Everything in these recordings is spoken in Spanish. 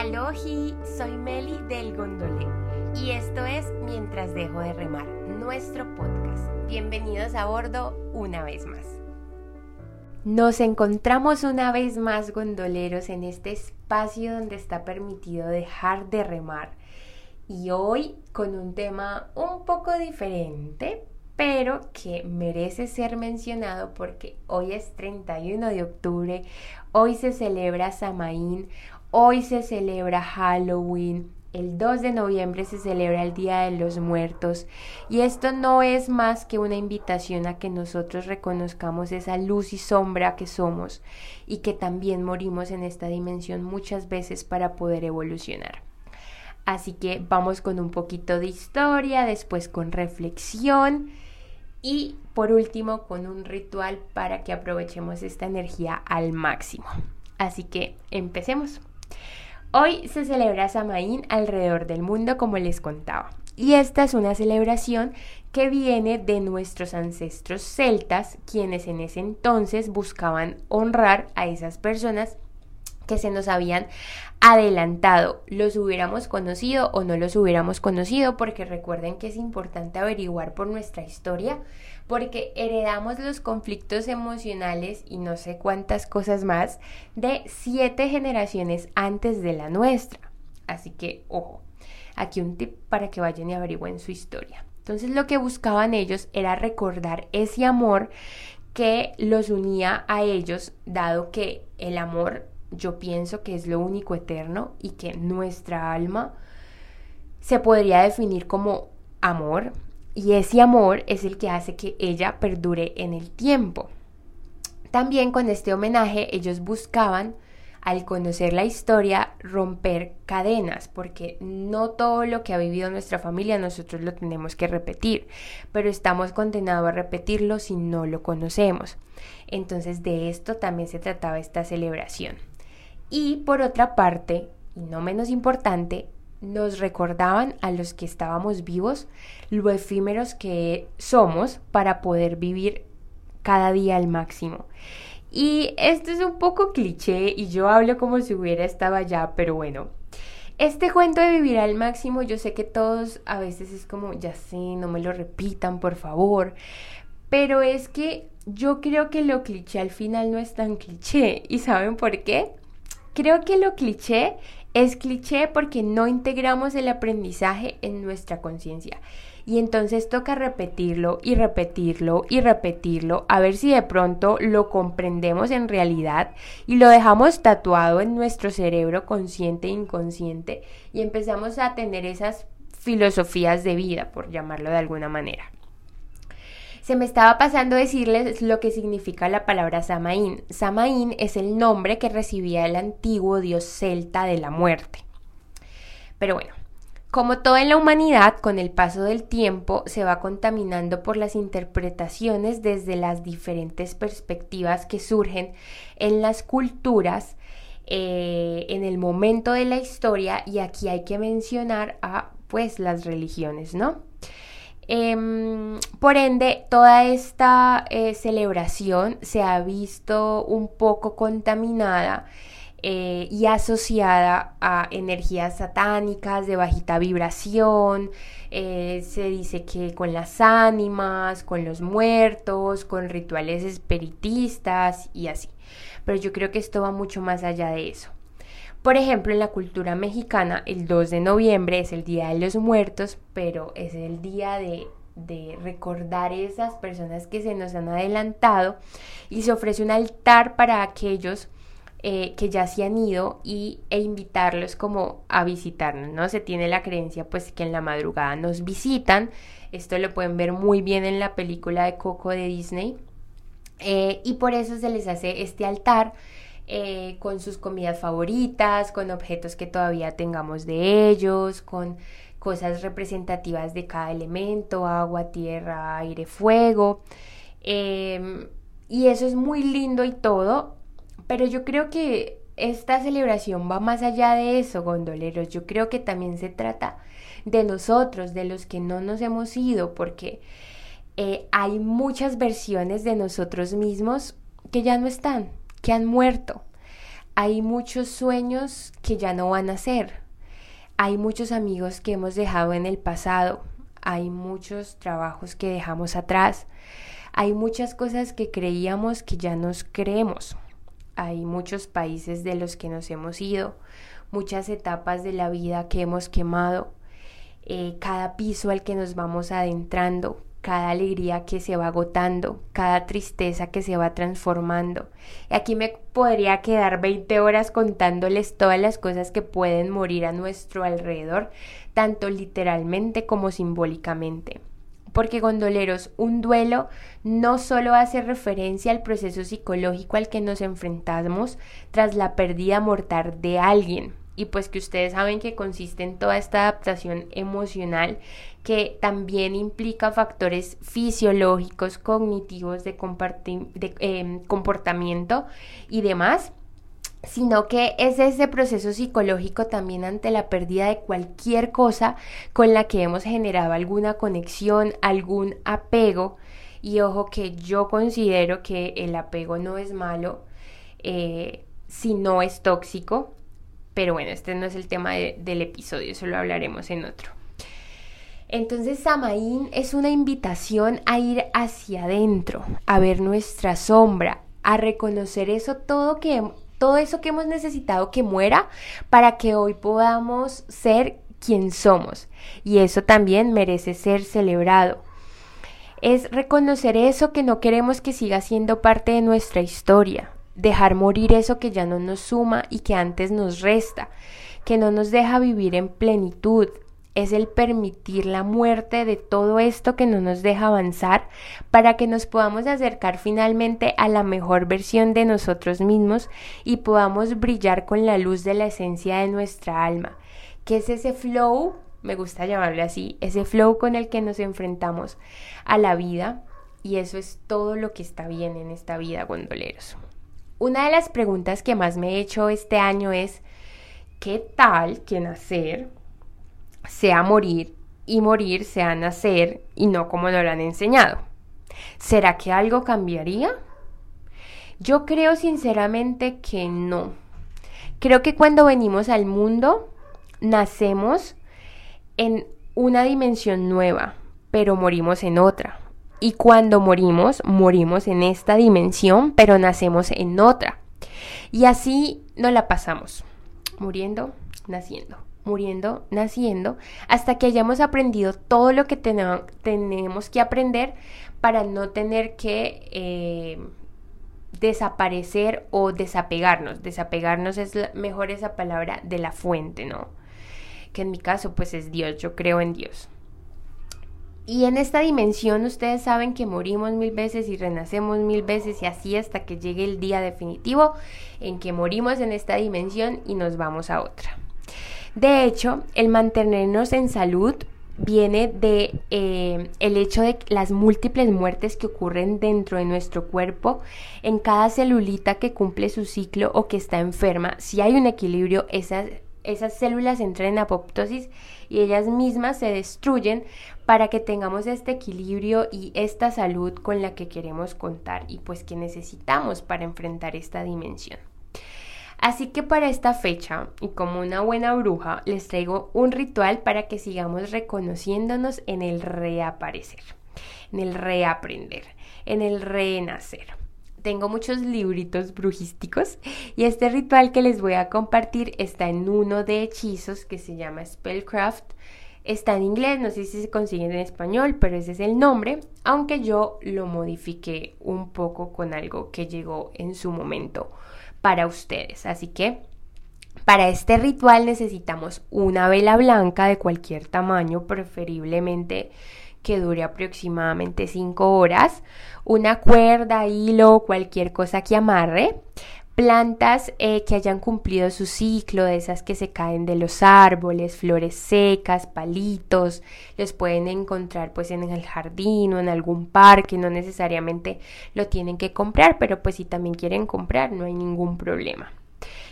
Alohi, soy Meli del Gondolé y esto es Mientras dejo de remar, nuestro podcast. Bienvenidos a bordo una vez más. Nos encontramos una vez más gondoleros en este espacio donde está permitido dejar de remar y hoy con un tema un poco diferente, pero que merece ser mencionado porque hoy es 31 de octubre, hoy se celebra Samaín, Hoy se celebra Halloween, el 2 de noviembre se celebra el Día de los Muertos y esto no es más que una invitación a que nosotros reconozcamos esa luz y sombra que somos y que también morimos en esta dimensión muchas veces para poder evolucionar. Así que vamos con un poquito de historia, después con reflexión y por último con un ritual para que aprovechemos esta energía al máximo. Así que empecemos. Hoy se celebra Samaín alrededor del mundo, como les contaba. Y esta es una celebración que viene de nuestros ancestros celtas, quienes en ese entonces buscaban honrar a esas personas que se nos habían adelantado, los hubiéramos conocido o no los hubiéramos conocido, porque recuerden que es importante averiguar por nuestra historia, porque heredamos los conflictos emocionales y no sé cuántas cosas más de siete generaciones antes de la nuestra. Así que, ojo, aquí un tip para que vayan y averigüen su historia. Entonces lo que buscaban ellos era recordar ese amor que los unía a ellos, dado que el amor yo pienso que es lo único eterno y que nuestra alma se podría definir como amor y ese amor es el que hace que ella perdure en el tiempo. También con este homenaje ellos buscaban al conocer la historia, romper cadenas, porque no todo lo que ha vivido nuestra familia nosotros lo tenemos que repetir, pero estamos condenados a repetirlo si no lo conocemos. Entonces de esto también se trataba esta celebración. Y por otra parte, y no menos importante, nos recordaban a los que estábamos vivos lo efímeros que somos para poder vivir cada día al máximo. Y esto es un poco cliché y yo hablo como si hubiera estado allá, pero bueno. Este cuento de vivir al máximo, yo sé que todos a veces es como, ya sé, no me lo repitan, por favor. Pero es que yo creo que lo cliché al final no es tan cliché. ¿Y saben por qué? Creo que lo cliché es cliché porque no integramos el aprendizaje en nuestra conciencia. Y entonces toca repetirlo y repetirlo y repetirlo a ver si de pronto lo comprendemos en realidad y lo dejamos tatuado en nuestro cerebro consciente e inconsciente y empezamos a tener esas filosofías de vida, por llamarlo de alguna manera. Se me estaba pasando decirles lo que significa la palabra Samaín. Samaín es el nombre que recibía el antiguo dios celta de la muerte. Pero bueno, como todo en la humanidad, con el paso del tiempo se va contaminando por las interpretaciones desde las diferentes perspectivas que surgen en las culturas eh, en el momento de la historia y aquí hay que mencionar a pues las religiones, ¿no? Em, por ende, toda esta eh, celebración se ha visto un poco contaminada eh, y asociada a energías satánicas de bajita vibración. Eh, se dice que con las ánimas, con los muertos, con rituales espiritistas y así. Pero yo creo que esto va mucho más allá de eso. Por ejemplo, en la cultura mexicana, el 2 de noviembre es el Día de los Muertos, pero es el día de, de recordar esas personas que se nos han adelantado y se ofrece un altar para aquellos eh, que ya se han ido y, e invitarlos como a visitarnos, ¿no? Se tiene la creencia pues que en la madrugada nos visitan, esto lo pueden ver muy bien en la película de Coco de Disney, eh, y por eso se les hace este altar eh, con sus comidas favoritas, con objetos que todavía tengamos de ellos, con cosas representativas de cada elemento, agua, tierra, aire, fuego. Em, y eso es muy lindo y todo, pero yo creo que esta celebración va más allá de eso, gondoleros. Yo creo que también se trata de nosotros, de los que no nos hemos ido, porque eh, hay muchas versiones de nosotros mismos que ya no están, que han muerto. Hay muchos sueños que ya no van a ser. Hay muchos amigos que hemos dejado en el pasado. Hay muchos trabajos que dejamos atrás. Hay muchas cosas que creíamos que ya nos creemos. Hay muchos países de los que nos hemos ido, muchas etapas de la vida que hemos quemado, eh, cada piso al que nos vamos adentrando, cada alegría que se va agotando, cada tristeza que se va transformando. Y aquí me podría quedar 20 horas contándoles todas las cosas que pueden morir a nuestro alrededor, tanto literalmente como simbólicamente. Porque gondoleros, un duelo no solo hace referencia al proceso psicológico al que nos enfrentamos tras la pérdida mortal de alguien, y pues que ustedes saben que consiste en toda esta adaptación emocional que también implica factores fisiológicos, cognitivos, de, em, comportamiento y demás, sino que es ese proceso psicológico también ante la pérdida de cualquier cosa con la que hemos generado alguna conexión, algún apego. Y ojo que yo considero que el apego no es malo eh, si no es tóxico, pero bueno, este no es el tema del episodio, eso lo hablaremos en otro. Entonces Samaín es una invitación a ir hacia adentro, a ver nuestra sombra, a reconocer eso todo que todo eso que hemos necesitado que muera para que hoy podamos ser quien somos. Y eso también merece ser celebrado. Es reconocer eso que no queremos que siga siendo parte de nuestra historia, dejar morir eso que ya no nos suma y que antes nos resta, que no nos deja vivir en plenitud, es el permitir la muerte de todo esto que no nos deja avanzar para que nos podamos acercar finalmente a la mejor versión de nosotros mismos y podamos brillar con la luz de la esencia de nuestra alma, que es ese flow, me gusta llamarle así, ese flow con el que nos enfrentamos a la vida. Y eso es todo lo que está bien en esta vida, gondoleros. Una de las preguntas que más me he hecho este año es, ¿qué tal que nacer sea morir y morir sea nacer y no como nos lo han enseñado. ¿Será que algo cambiaría? Yo creo sinceramente que no. Creo que cuando venimos al mundo nacemos en una dimensión nueva, pero morimos en otra. Y cuando morimos, morimos en esta dimensión, pero nacemos en otra. Y así nos la pasamos, muriendo, naciendo muriendo, naciendo, hasta que hayamos aprendido todo lo que tenemos que aprender para no tener que eh, desaparecer o desapegarnos. Desapegarnos es mejor esa palabra de la fuente, ¿no? Que en mi caso pues es Dios, yo creo en Dios. Y en esta dimensión ustedes saben que morimos mil veces y renacemos mil veces y así hasta que llegue el día definitivo en que morimos en esta dimensión y nos vamos a otra. De hecho, el mantenernos en salud viene de eh, el hecho de las múltiples muertes que ocurren dentro de nuestro cuerpo en cada celulita que cumple su ciclo o que está enferma. Si hay un equilibrio esas, esas células entran en apoptosis y ellas mismas se destruyen para que tengamos este equilibrio y esta salud con la que queremos contar y pues que necesitamos para enfrentar esta dimensión Así que para esta fecha, y como una buena bruja, les traigo un ritual para que sigamos reconociéndonos en el reaparecer, en el reaprender, en el renacer. Tengo muchos libritos brujísticos y este ritual que les voy a compartir está en uno de hechizos que se llama Spellcraft. Está en inglés, no sé si se consigue en español, pero ese es el nombre, aunque yo lo modifiqué un poco con algo que llegó en su momento para ustedes. Así que para este ritual necesitamos una vela blanca de cualquier tamaño, preferiblemente que dure aproximadamente 5 horas, una cuerda, hilo, cualquier cosa que amarre, plantas eh, que hayan cumplido su ciclo, de esas que se caen de los árboles, flores secas, palitos, los pueden encontrar pues en el jardín o en algún parque, no necesariamente lo tienen que comprar, pero pues si también quieren comprar no hay ningún problema.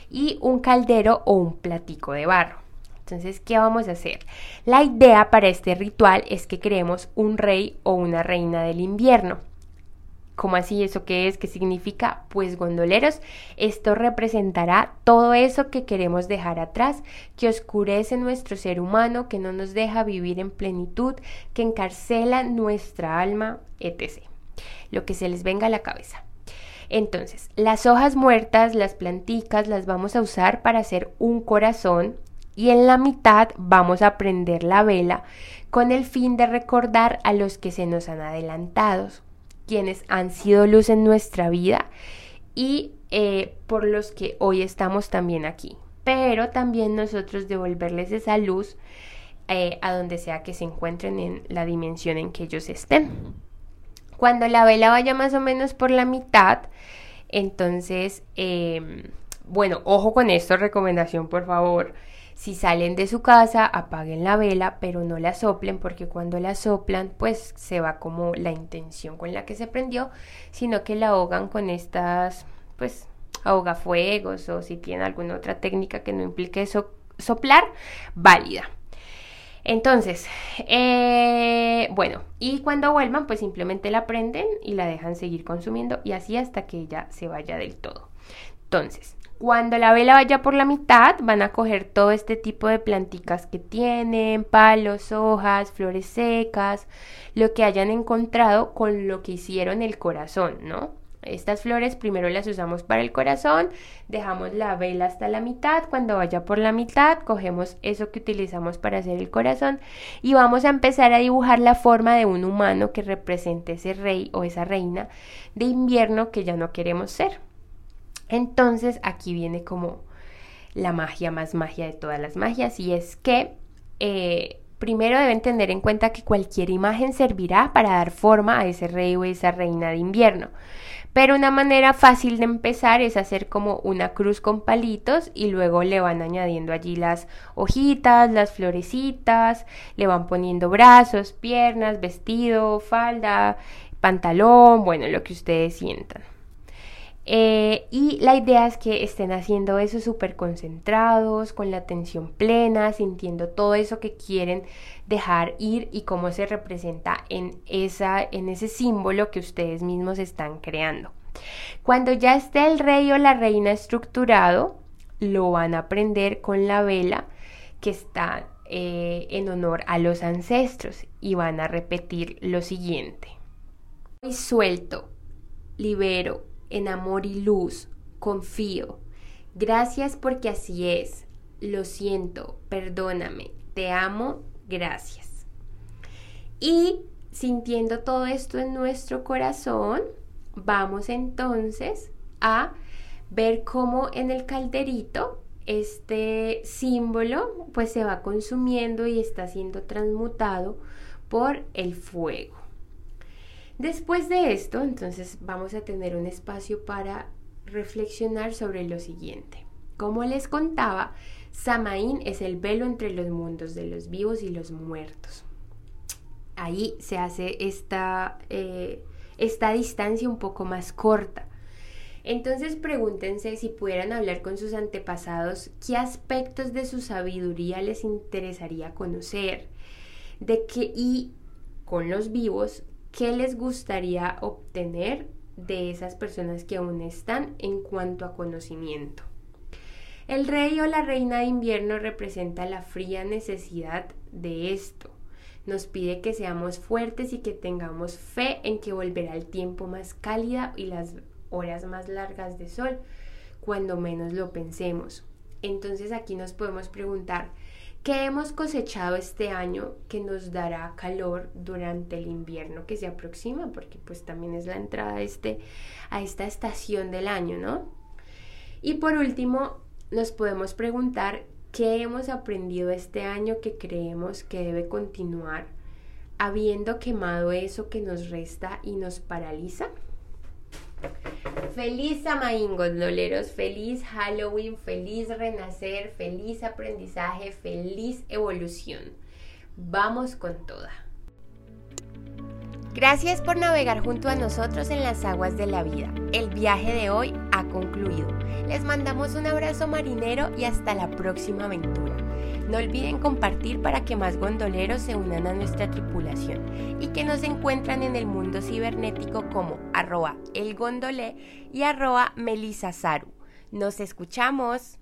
Y un caldero o un platico de barro. Entonces, ¿qué vamos a hacer? La idea para este ritual es que creemos un rey o una reina del invierno ¿Cómo así? ¿Eso qué es? ¿Qué significa? Pues gondoleros, esto representará todo eso que queremos dejar atrás, que oscurece nuestro ser humano, que no nos deja vivir en plenitud, que encarcela nuestra alma, etc. Lo que se les venga a la cabeza. Entonces, las hojas muertas, las planticas, las vamos a usar para hacer un corazón y en la mitad vamos a prender la vela con el fin de recordar a los que se nos han adelantado, quienes han sido luz en nuestra vida y eh, por los que hoy estamos también aquí. Pero también nosotros devolverles esa luz eh, a donde sea que se encuentren en la dimensión en que ellos estén. Cuando la vela vaya más o menos por la mitad, entonces, em, bueno, ojo con esto, recomendación por favor. Si salen de su casa, apaguen la vela, pero no la soplen porque cuando la soplan, pues se va como la intención con la que se prendió, sino que la ahogan con estas, pues, ahogafuegos o si tienen alguna otra técnica que no implique soplar, válida. Entonces, eh, bueno, y cuando vuelvan, pues simplemente la prenden y la dejan seguir consumiendo y así hasta que ella se vaya del todo. Entonces, cuando la vela vaya por la mitad, van a coger todo este tipo de planticas que tienen, palos, hojas, flores secas, lo que hayan encontrado con lo que hicieron el corazón, ¿no? Estas flores primero las usamos para el corazón, dejamos la vela hasta la mitad, cuando vaya por la mitad cogemos eso que utilizamos para hacer el corazón y vamos a empezar a dibujar la forma de un humano que represente ese rey o esa reina de invierno que ya no queremos ser. Entonces aquí viene como la magia más magia de todas las magias y es que eh, primero deben tener en cuenta que cualquier imagen servirá para dar forma a ese rey o esa reina de invierno. Pero una manera fácil de empezar es hacer como una cruz con palitos y luego le van añadiendo allí las hojitas, las florecitas, le van poniendo brazos, piernas, vestido, falda, pantalón, bueno, lo que ustedes sientan. Eh, y la idea es que estén haciendo eso súper concentrados, con la atención plena, sintiendo todo eso que quieren dejar ir y cómo se representa en, esa, en ese símbolo que ustedes mismos están creando. Cuando ya esté el rey o la reina estructurado, lo van a prender con la vela que está eh, en honor a los ancestros y van a repetir lo siguiente. Hoy suelto, libero, en amor y luz, confío. Gracias porque así es. Lo siento, perdóname, te amo, gracias. Y sintiendo todo esto en nuestro corazón, vamos entonces a ver cómo en el calderito este símbolo pues se va consumiendo y está siendo transmutado por el fuego. Después de esto, entonces vamos a tener un espacio para reflexionar sobre lo siguiente. Como les contaba, Samaín es el velo entre los mundos de los vivos y los muertos. Ahí se hace esta, eh, esta distancia un poco más corta. Entonces pregúntense si pudieran hablar con sus antepasados, qué aspectos de su sabiduría les interesaría conocer, de qué y con los vivos, ¿Qué les gustaría obtener de esas personas que aún están en cuanto a conocimiento? El rey o la reina de invierno representa la fría necesidad de esto. Nos pide que seamos fuertes y que tengamos fe en que volverá el tiempo más cálida y las horas más largas de sol, cuando menos lo pensemos. Entonces aquí nos podemos preguntar, ¿Qué hemos cosechado este año que nos dará calor durante el invierno que se aproxima? Porque pues también es la entrada a, este, a esta estación del año, ¿no? Y por último, nos podemos preguntar qué hemos aprendido este año que creemos que debe continuar habiendo quemado eso que nos resta y nos paraliza. Feliz Samaín, gondoleros, feliz Halloween, feliz renacer, feliz aprendizaje, feliz evolución. Vamos con toda. Gracias por navegar junto a nosotros en las aguas de la vida. El viaje de hoy ha concluido. Les mandamos un abrazo marinero y hasta la próxima aventura. No olviden compartir para que más gondoleros se unan a nuestra tripulación y que nos encuentran en el mundo cibernético como arroba elgondolé y arroba. Nos escuchamos.